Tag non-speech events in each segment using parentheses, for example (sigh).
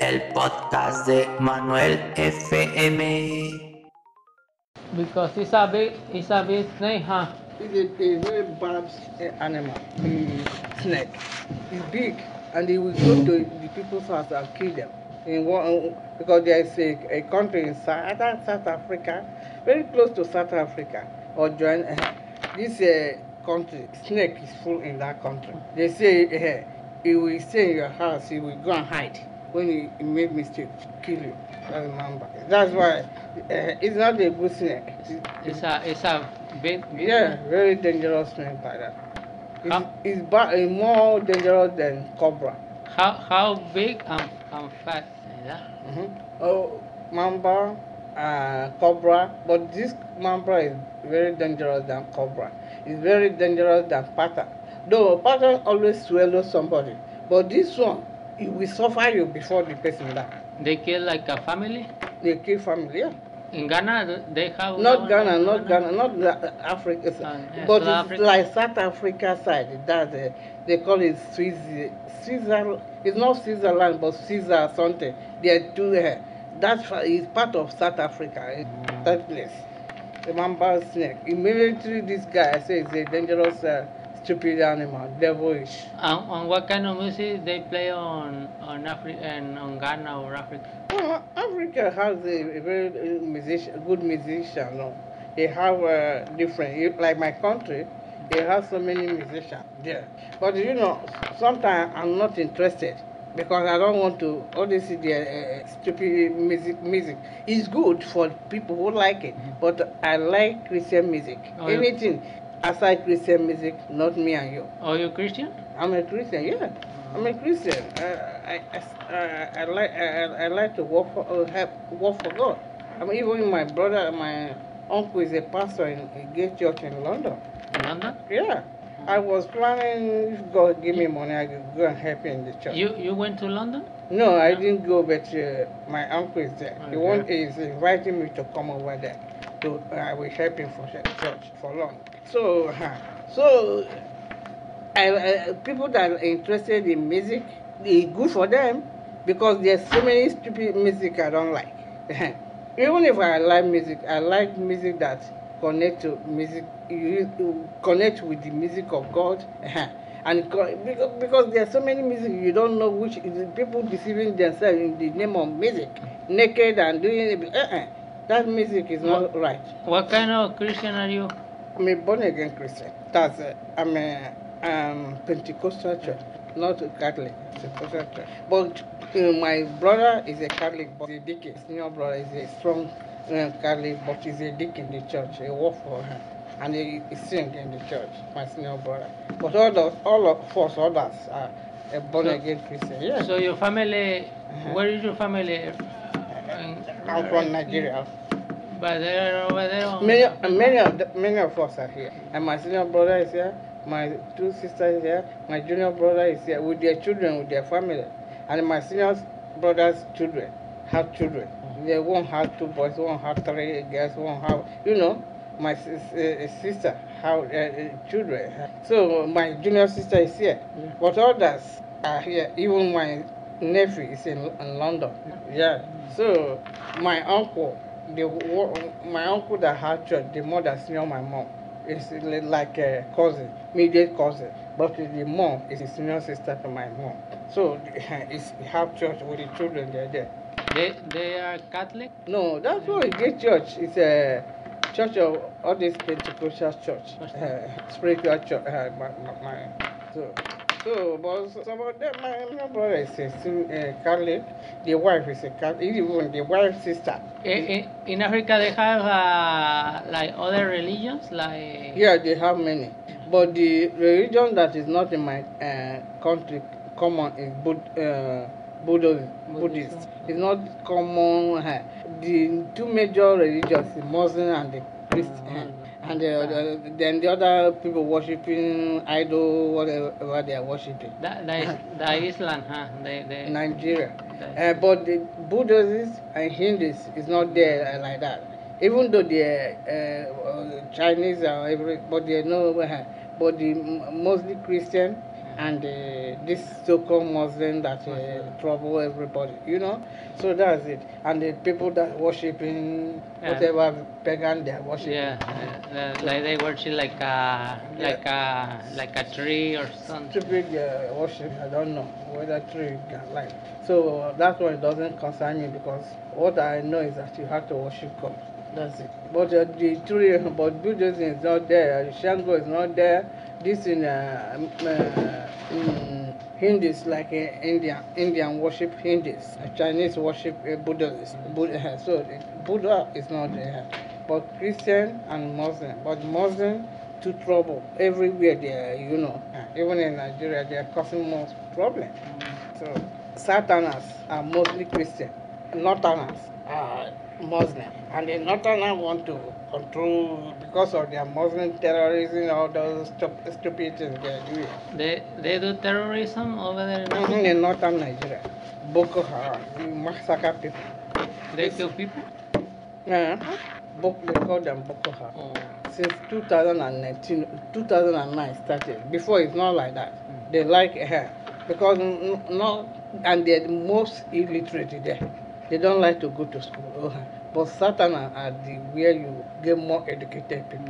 el podcast de Manuel FM. Because it's a big, it's a big snake, huh? It's a, a very bad uh, animal, the snake. It's big, and he will go to the people's house and kill them. In one, because there is a, a country in South, South Africa, very close to South Africa, or join uh, this uh, country. Snake is full in that country. They say uh, he will stay in your house, he will go and hide when he, he make mistake, kill you. That's remember. That's why uh, it's not a good snake. It's- It's a, it's a big, big yeah, very dangerous snake like that. It's, How- it's ba- uh, more dangerous than cobra. How, how big and, and fat is that? hmm Oh, mamba, uh, cobra, but this mamba is very dangerous than cobra. It's very dangerous than pata. Though pata always swallows somebody, but this one, it will suffer you before the person die. They kill like a family? They kill family, yeah. In Ghana, they have Not Ghana, not Ghana, not La- Africa, Uh, but South it's Africa. like South Africa side. That uh, they call it Swiss, Switzerland. It's not Switzerland, but Switzerland something. They are two. Uh, that fa- part of South Africa. eh, That place. The mamba snake. Immediately, this guy says it's a dangerous, uh, stupid animal, devilish. And, and what kind of music they play on on Africa and on Ghana or Africa? Well, Africa has a, very uh, musician, good musician. No? They have uh, different, like my country, they have so many musicians there. But you know, sometimes I'm not interested because I don't want to always see the uh, stupid music. Music It's good for people who like it, but I like Christian music. Oh, Anything aside Christian music, not me and you. Are you Christian? I'm a Christian, yeah. I'm a Christian. Uh, I, I, uh, I like I, I- I like to work for uh, help work for God. I mean, even my brother, my uncle is a pastor in a gay church in London. In London? Yeah. I was planning if God give me money, I could go and help in the church. You you went to London? No, I didn't go, but uh, my uncle is there. Okay. He want is inviting me to come over there. To uh, I will help him for church for long. So, so I, I, people that are interested in music, it's good for them because there's so many stupid music I don't like. (laughs) Even if I like music, I like music that connect to music, you, connect with the music of God. (laughs) And because, because there are so many music you don't know which people deceiving themselves in the name of music, naked and doing it. Uh-uh. That music is not right. What kind of Christian are you? I'm a born again Christian. That's uh, I'm a um, Pentecostal church, not a Catholic. Pentecostal church. But uh, my brother is a Catholic, but he's a deacon. Senior brother is a strong uh, Catholic, but he's a deacon in the church. He work for her, and he, he sing in the church. My senior brother. But all of all of us others are a born So- again Christian. Yeah. So your family, Uh-huh. where is your family? In- I'm from Nigeria. But they're over there. on- Many, many of the, many of us are here, and my senior brother is here. My two sisters is here. My junior brother is here with their children, with their family, and my senior brother's children have children. Mm-hmm. They won't have two boys, won't have three girls, won't have, you know. My sis, uh, eh, eh, sister have uh, children. So my junior sister is here, Yeah. but others are here. Even my nephew is in, in London. Mm-hmm. Yeah. So my uncle, the my uncle that had church, the mother senior my mom, is li- like a cousin, immediate cousin. But the mom is a senior sister to my mom. So (laughs) it's have church with the children. They're there. They they are Catholic. No, that's why a gay church is a church of all these Pentecostal church, uh, spiritual church. Uh, my, my, my, so, so, but some of them, my, my brother is a sin- uh, Catholic. The wife is a Catholic. Even the wife's sister. In, in Africa, they have uh, like other religions, like Yeah, they have many. But the religion that is not in my uh, country common is Bud, uh, Buddhism. Buddhist. It's not common. Uh, the two major religions, the Muslim and the Christian. And the, the, then the other people worshiping idol, whatever they are worshiping. that, that is (laughs) the Islam, huh? They, in Nigeria. they- Uh, but the Buddhists and Hindus is not there uh, like that. Even though are uh, uh, Chinese and every, but they know, uh, but the mostly Christian and uh, this so-called Muslim that uh, trouble everybody, you know. So that's it. And the people that worshiping Yeah. whatever pagan they are worshiping. Yeah, uh, like they worship like a like a like a tree or something. Stupid uh, worship, I don't know whether tree can like. So that's why it doesn't concern me because what I know is that you have to worship God. That's it. But uh, the tree, but Buddhism is not there. Shango is not there. This in uh, um, uh, mm, Hindus like uh, Indian Indian worship Hindus. Uh, Chinese worship uh, Buddhists. Buddha, so uh, Buddha is not there. But Christian and Muslim. But Muslim to trouble everywhere there. You know, Uh, even in Nigeria, they are causing more problem. So Southerners are mostly Christian. Not Northerners are Muslim. And the Northerners want to control because of their Muslim terrorism, all those stup- stupid things they are doing. They they do terrorism over there. in in northern Nigeria, Boko Haram, they massacre people. They kill people. Uh-huh. Yeah. Boko, they call them Boko Haram. Oh. Since 2019, 2009 started. Before it's not like that. They like her because n- n- no, and they're the most illiterate there. They don't like to go to school. Oh, But Satan are the where you get more educated people.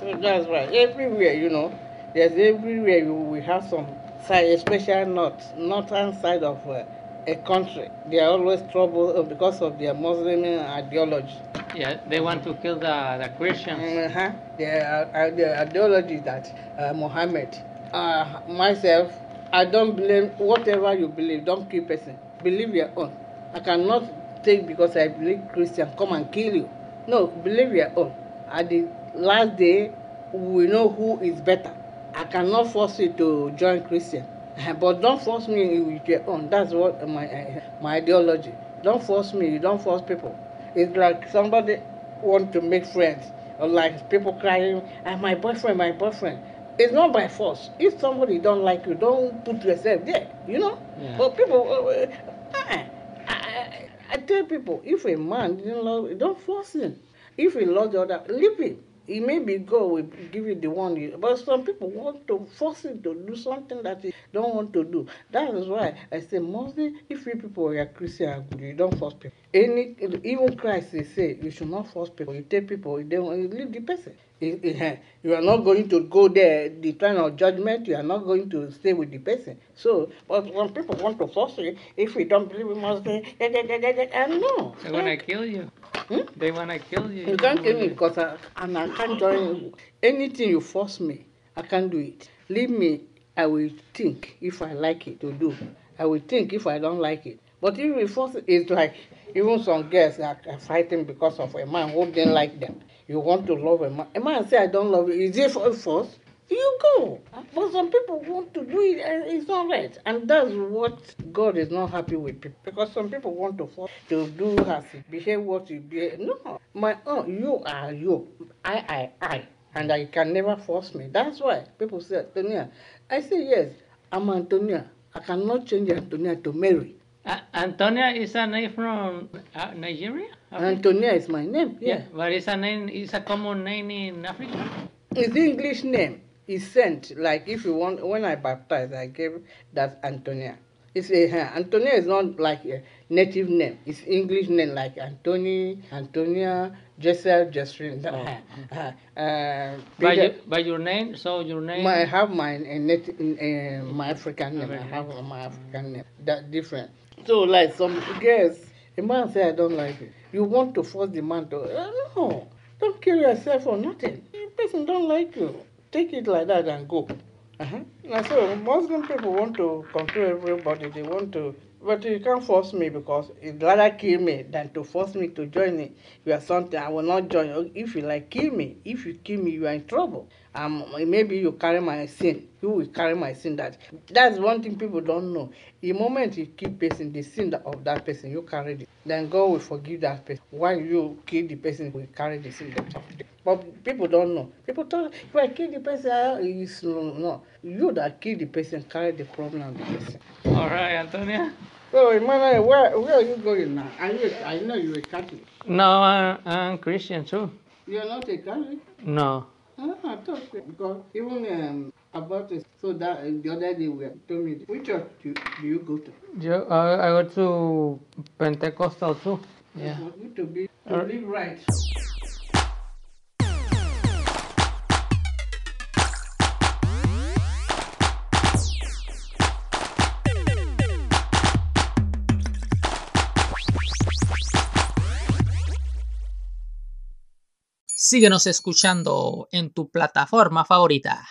So that's right. Everywhere, you know, there's everywhere you we have some side, especially north, northern side of uh, a country. They are always trouble uh, because of their Muslim ideology. Yeah, they want to kill the the Christians. Uh-huh. The, uh, the ideology that uh, Muhammad, uh, myself, I don't blame whatever you believe. Don't kill person. Believe your own. I cannot take because I believe Christian come and kill you. No, believe your own. At the last day, we know who is better. I cannot force you to join Christian, (laughs) but don't force me with your own. That's what my uh, my ideology. Don't force me. You don't force people. It's like somebody want to make friends, or like people crying, "Ah, my boyfriend, my boyfriend." It's not by force. If somebody don't like you, don't put yourself there. You know. Yeah. But people, uh, uh, I, tell people, if a man didn't love, don't force him. If he loves the other, leave him. He maybe God will give you the one you, but some people want to force him to do something that he don't want to do. That is why I say mostly if you people are Christian, you don't force people. Any even Christ they say you should not force people. You tell people they want you leave the person. You- you- You are not going to go there the time of judgment. You are not going to stay with the person. So, but when people want to force you, if we don't believe in Muslim, da, da, da, da, da, uh, no. They wanna kill you. Hmm? They wanna kill you. You can't kill me because I, and I can't join anything you force me. I can't do it. Leave me. I will think if I like it to do. I will think if I don't like it. But if you force it, it's like even some girls are fighting because of a man who didn't like them. You want to love a man. A man say I don't love you. Is it for force? You go. But some people want to do it and it's not right. And that's what God is not happy with people. Because some people want to force to do as you behave what you behave. No. My own, you are you. I, I, I. And I can never force me. That's why people say, Antonia. I say, yes, I'm Antonia. I cannot change Antonia to Mary. Uh, Antonia is a name from uh, Nigeria. Africa? Antonia is my name. yeah. Yeah. but it's a name. It's a common name in Africa. It's English name. It's sent. Like if you want, when I baptize, I gave that Antonia. It's a uh, Antonia is not like a native name. It's English name like Antony, Antonia, Jessel, Jesslyn. Oh. Uh, uh, By, Peter- your, by your name, so your name. my, I have my uh, native, uh, my African name. I have my African name. That different. So like some girls, a man say I don't like it. You want to force the man to uh, no. Don't kill yourself for nothing. The person don't like you. Take it like that and go. Uh-huh. Now so Muslim people want to control everybody. They want to but you can't force me because it's rather kill me than to force me to join it. You are something I will not join. If you like kill me, if you kill me, you are in trouble. Um, maybe you carry my sin. You will carry my sin. That that's one thing people don't know. The moment you kill person, the sin of that person, you carry it. Then God will forgive that person. While you kill the person, will carry the sin. But people don't know. People thought if I kill the person, it's no, no. You that kill the person carry the problem the person. All right, Antonia. So, Emmanuel, where, where are you going now? Are you, I know you're a Catholic. No, I'm, I'm Christian too. You're not a Catholic? No. Ah, I thought so. Because even um, about it. So that uh, the other day we told me which church do, do you go to? Yo, I, I go to Pentecostal too. Yeah. You to be to live right. Síguenos escuchando en tu plataforma favorita.